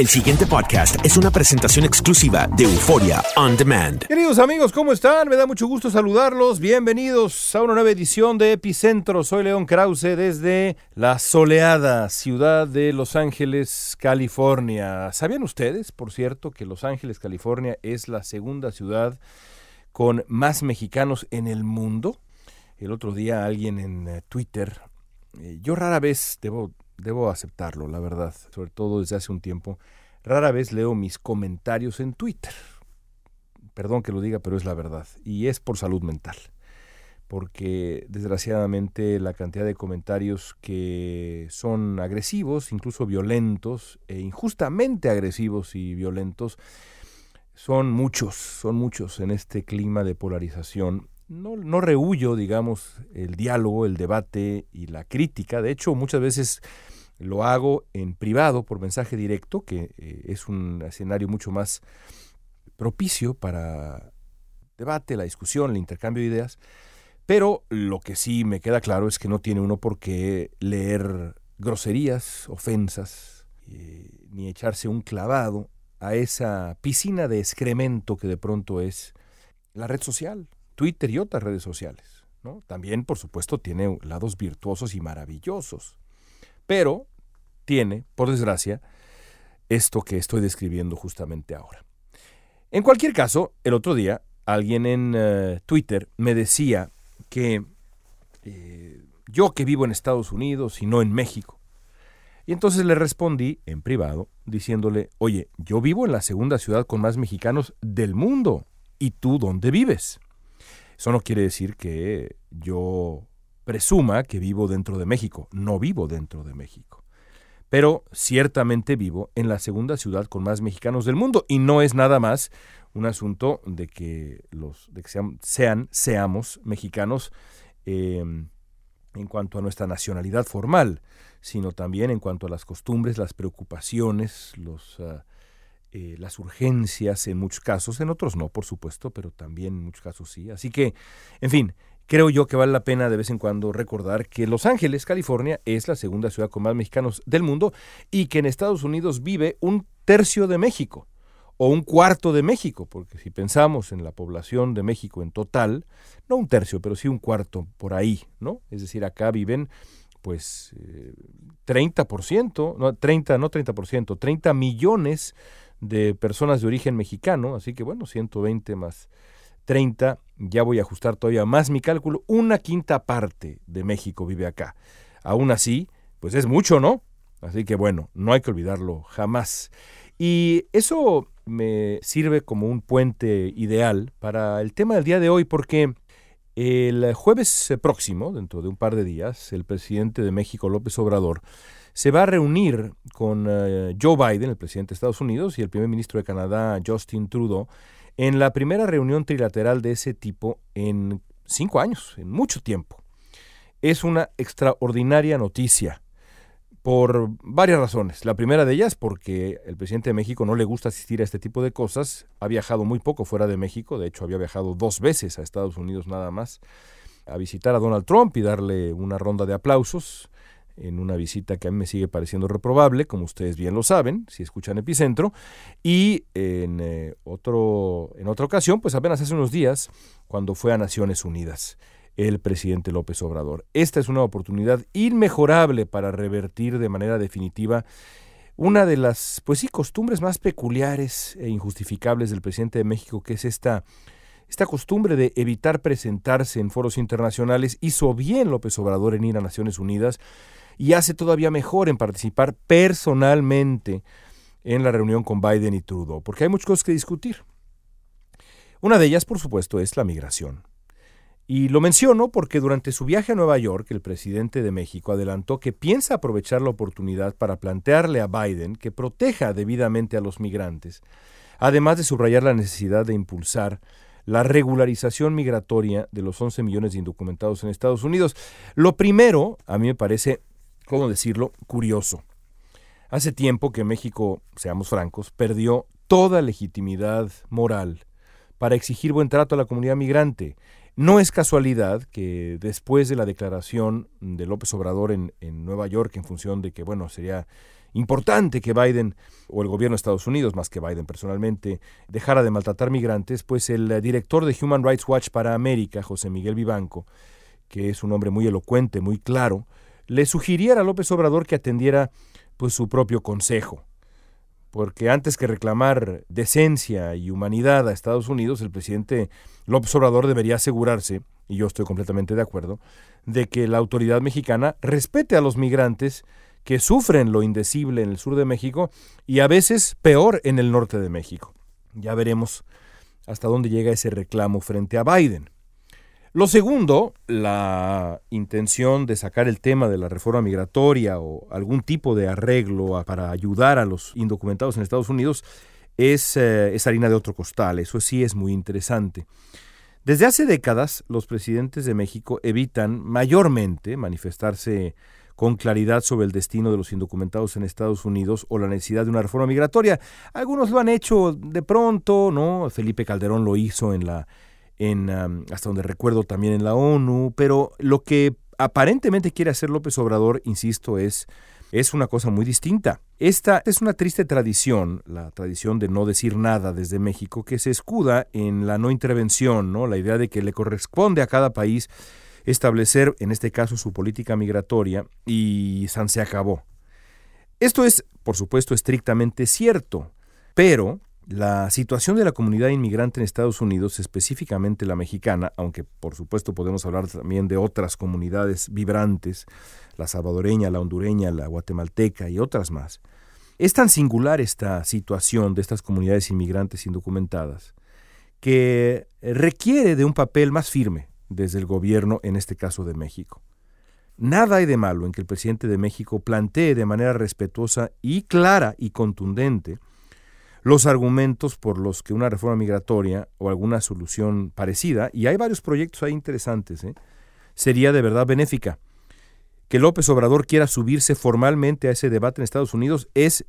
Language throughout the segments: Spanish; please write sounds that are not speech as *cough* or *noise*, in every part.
El siguiente podcast es una presentación exclusiva de Euforia On Demand. Queridos amigos, ¿cómo están? Me da mucho gusto saludarlos. Bienvenidos a una nueva edición de Epicentro. Soy León Krause desde la soleada ciudad de Los Ángeles, California. ¿Sabían ustedes, por cierto, que Los Ángeles, California es la segunda ciudad con más mexicanos en el mundo? El otro día alguien en eh, Twitter, eh, yo rara vez debo debo aceptarlo, la verdad, sobre todo desde hace un tiempo, rara vez leo mis comentarios en Twitter. Perdón que lo diga, pero es la verdad. Y es por salud mental. Porque desgraciadamente la cantidad de comentarios que son agresivos, incluso violentos, e injustamente agresivos y violentos, son muchos, son muchos en este clima de polarización no, no rehuyo, digamos, el diálogo, el debate y la crítica. De hecho, muchas veces lo hago en privado por mensaje directo, que eh, es un escenario mucho más propicio para debate, la discusión, el intercambio de ideas. Pero lo que sí me queda claro es que no tiene uno por qué leer groserías, ofensas, eh, ni echarse un clavado a esa piscina de excremento que de pronto es la red social. Twitter y otras redes sociales. También, por supuesto, tiene lados virtuosos y maravillosos. Pero tiene, por desgracia, esto que estoy describiendo justamente ahora. En cualquier caso, el otro día alguien en eh, Twitter me decía que eh, yo que vivo en Estados Unidos y no en México. Y entonces le respondí en privado diciéndole, oye, yo vivo en la segunda ciudad con más mexicanos del mundo. ¿Y tú dónde vives? Eso no quiere decir que yo presuma que vivo dentro de México. No vivo dentro de México. Pero ciertamente vivo en la segunda ciudad con más mexicanos del mundo. Y no es nada más un asunto de que los de que sean, seamos mexicanos em, en cuanto a nuestra nacionalidad formal, sino también en cuanto a las costumbres, las preocupaciones, los ah, eh, las urgencias en muchos casos, en otros no, por supuesto, pero también en muchos casos sí. Así que, en fin, creo yo que vale la pena de vez en cuando recordar que Los Ángeles, California, es la segunda ciudad con más mexicanos del mundo y que en Estados Unidos vive un tercio de México o un cuarto de México, porque si pensamos en la población de México en total, no un tercio, pero sí un cuarto por ahí, ¿no? Es decir, acá viven pues 30%, eh, no 30, no 30%, 30 millones de personas de origen mexicano, así que bueno, 120 más 30, ya voy a ajustar todavía más mi cálculo, una quinta parte de México vive acá. Aún así, pues es mucho, ¿no? Así que bueno, no hay que olvidarlo jamás. Y eso me sirve como un puente ideal para el tema del día de hoy, porque el jueves próximo, dentro de un par de días, el presidente de México, López Obrador, se va a reunir con eh, Joe Biden, el presidente de Estados Unidos, y el primer ministro de Canadá, Justin Trudeau, en la primera reunión trilateral de ese tipo en cinco años, en mucho tiempo. Es una extraordinaria noticia por varias razones. La primera de ellas porque el presidente de México no le gusta asistir a este tipo de cosas. Ha viajado muy poco fuera de México, de hecho había viajado dos veces a Estados Unidos nada más a visitar a Donald Trump y darle una ronda de aplausos en una visita que a mí me sigue pareciendo reprobable, como ustedes bien lo saben, si escuchan Epicentro, y en, eh, otro, en otra ocasión, pues apenas hace unos días, cuando fue a Naciones Unidas el presidente López Obrador. Esta es una oportunidad inmejorable para revertir de manera definitiva una de las, pues sí, costumbres más peculiares e injustificables del presidente de México, que es esta esta costumbre de evitar presentarse en foros internacionales hizo bien López Obrador en ir a Naciones Unidas y hace todavía mejor en participar personalmente en la reunión con Biden y Trudeau, porque hay muchas cosas que discutir. Una de ellas, por supuesto, es la migración. Y lo menciono porque durante su viaje a Nueva York, el presidente de México adelantó que piensa aprovechar la oportunidad para plantearle a Biden que proteja debidamente a los migrantes, además de subrayar la necesidad de impulsar la regularización migratoria de los 11 millones de indocumentados en Estados Unidos. Lo primero, a mí me parece, ¿cómo decirlo?, curioso. Hace tiempo que México, seamos francos, perdió toda legitimidad moral para exigir buen trato a la comunidad migrante. No es casualidad que después de la declaración de López Obrador en, en, Nueva York, en función de que, bueno, sería importante que Biden, o el gobierno de Estados Unidos, más que Biden personalmente, dejara de maltratar migrantes, pues el director de Human Rights Watch para América, José Miguel Vivanco, que es un hombre muy elocuente, muy claro, le sugiriera a López Obrador que atendiera pues su propio consejo. Porque antes que reclamar decencia y humanidad a Estados Unidos, el presidente López Obrador debería asegurarse, y yo estoy completamente de acuerdo, de que la autoridad mexicana respete a los migrantes que sufren lo indecible en el sur de México y a veces peor en el norte de México. Ya veremos hasta dónde llega ese reclamo frente a Biden. Lo segundo, la intención de sacar el tema de la reforma migratoria o algún tipo de arreglo para ayudar a los indocumentados en Estados Unidos es, eh, harina de otro costal. Eso sí es muy interesante. Desde hace décadas, los presidentes de México evitan mayormente manifestarse con claridad sobre el destino de los indocumentados en Estados Unidos o la necesidad de una reforma migratoria. Algunos lo han hecho de pronto, ¿no? Felipe Calderón lo hizo en la en, hasta donde recuerdo también en la ONU, pero lo que aparentemente quiere hacer López Obrador, insisto, es, es una cosa muy distinta. Esta es una triste tradición, la tradición de no decir nada desde México, que se escuda en la no intervención, ¿no? la idea de que le corresponde a cada país establecer, en este caso, su política migratoria y San se acabó. Esto es, por supuesto, estrictamente cierto, pero la situación de la comunidad inmigrante en Estados Unidos, específicamente la mexicana, aunque por supuesto podemos hablar también de otras comunidades vibrantes, la salvadoreña, la hondureña, la guatemalteca y otras más, es tan singular esta situación de estas comunidades inmigrantes indocumentadas que requiere de un papel más firme desde el gobierno, en este caso de México. Nada hay de malo en que el presidente de México plantee de manera respetuosa y clara y contundente los argumentos por los que una reforma migratoria o alguna solución parecida, y hay varios proyectos ahí interesantes, ¿eh? sería de verdad benéfica. Que López Obrador quiera subirse formalmente a ese debate en Estados Unidos es,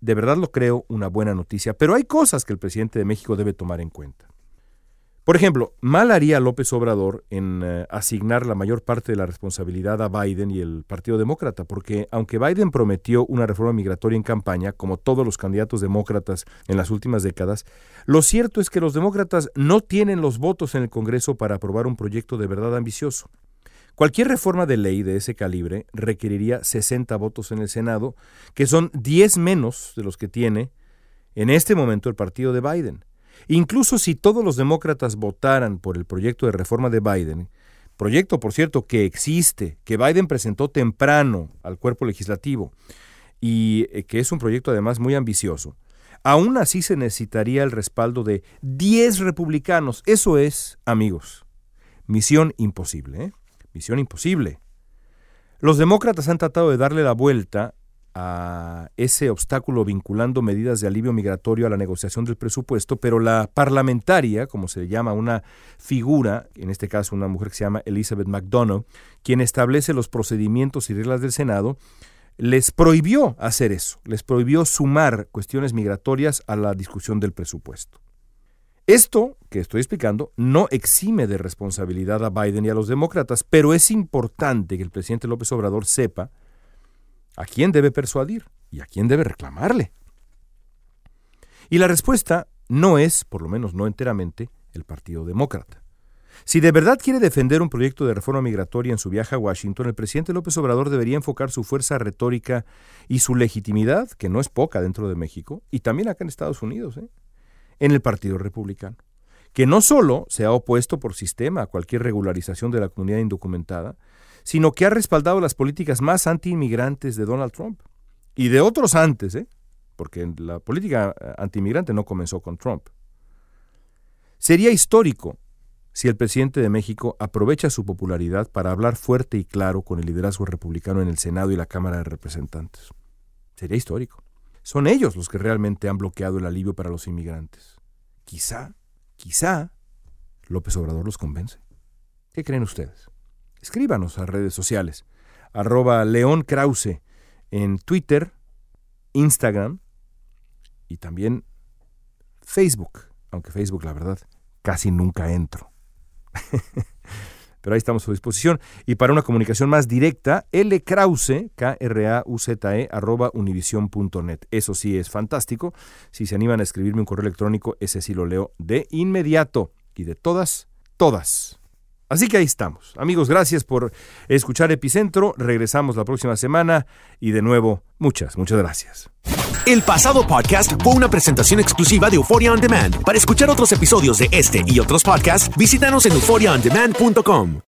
de verdad lo creo, una buena noticia, pero hay cosas que el presidente de México debe tomar en cuenta. Por ejemplo, mal haría López Obrador en eh, asignar la mayor parte de la responsabilidad a Biden y el Partido Demócrata, porque aunque Biden prometió una reforma migratoria en campaña, como todos los candidatos demócratas en las últimas décadas, lo cierto es que los demócratas no tienen los votos en el Congreso para aprobar un proyecto de verdad ambicioso. Cualquier reforma de ley de ese calibre requeriría 60 votos en el Senado, que son 10 menos de los que tiene en este momento el partido de Biden. Incluso si todos los demócratas votaran por el proyecto de reforma de Biden, proyecto, por cierto, que existe, que Biden presentó temprano al cuerpo legislativo y eh, que es un proyecto además muy ambicioso, aún así se necesitaría el respaldo de 10 republicanos. Eso es, amigos, misión imposible. ¿eh? Misión imposible. Los demócratas han tratado de darle la vuelta a ese obstáculo vinculando medidas de alivio migratorio a la negociación del presupuesto, pero la parlamentaria, como se llama una figura, en este caso una mujer que se llama Elizabeth McDonough, quien establece los procedimientos y reglas del Senado, les prohibió hacer eso, les prohibió sumar cuestiones migratorias a la discusión del presupuesto. Esto que estoy explicando no exime de responsabilidad a Biden y a los demócratas, pero es importante que el presidente López Obrador sepa ¿A quién debe persuadir y a quién debe reclamarle? Y la respuesta no es, por lo menos no enteramente, el Partido Demócrata. Si de verdad quiere defender un proyecto de reforma migratoria en su viaje a Washington, el presidente López Obrador debería enfocar su fuerza retórica y su legitimidad, que no es poca dentro de México, y también acá en Estados Unidos, ¿eh? en el Partido Republicano, que no solo se ha opuesto por sistema a cualquier regularización de la comunidad indocumentada, sino que ha respaldado las políticas más anti-inmigrantes de Donald Trump y de otros antes, ¿eh? porque la política eh, anti-inmigrante no comenzó con Trump. Sería histórico si el presidente de México aprovecha su popularidad para hablar fuerte y claro con el liderazgo republicano en el Senado y la Cámara de Representantes. Sería histórico. Son ellos los que realmente han bloqueado el alivio para los inmigrantes. Quizá, quizá, López Obrador los convence. ¿Qué creen ustedes? Escríbanos a redes sociales. Arroba León Krause en Twitter, Instagram y también Facebook. Aunque Facebook, la verdad, casi nunca entro. *laughs* Pero ahí estamos a su disposición. Y para una comunicación más directa, lkrause, K-R-A-U-Z-E, arroba univision.net. Eso sí es fantástico. Si se animan a escribirme un correo electrónico, ese sí lo leo de inmediato. Y de todas, todas. Así que ahí estamos. Amigos, gracias por escuchar Epicentro. Regresamos la próxima semana. Y de nuevo, muchas, muchas gracias. El pasado podcast fue una presentación exclusiva de Euphoria On Demand. Para escuchar otros episodios de este y otros podcasts, visítanos en euphoriaondemand.com.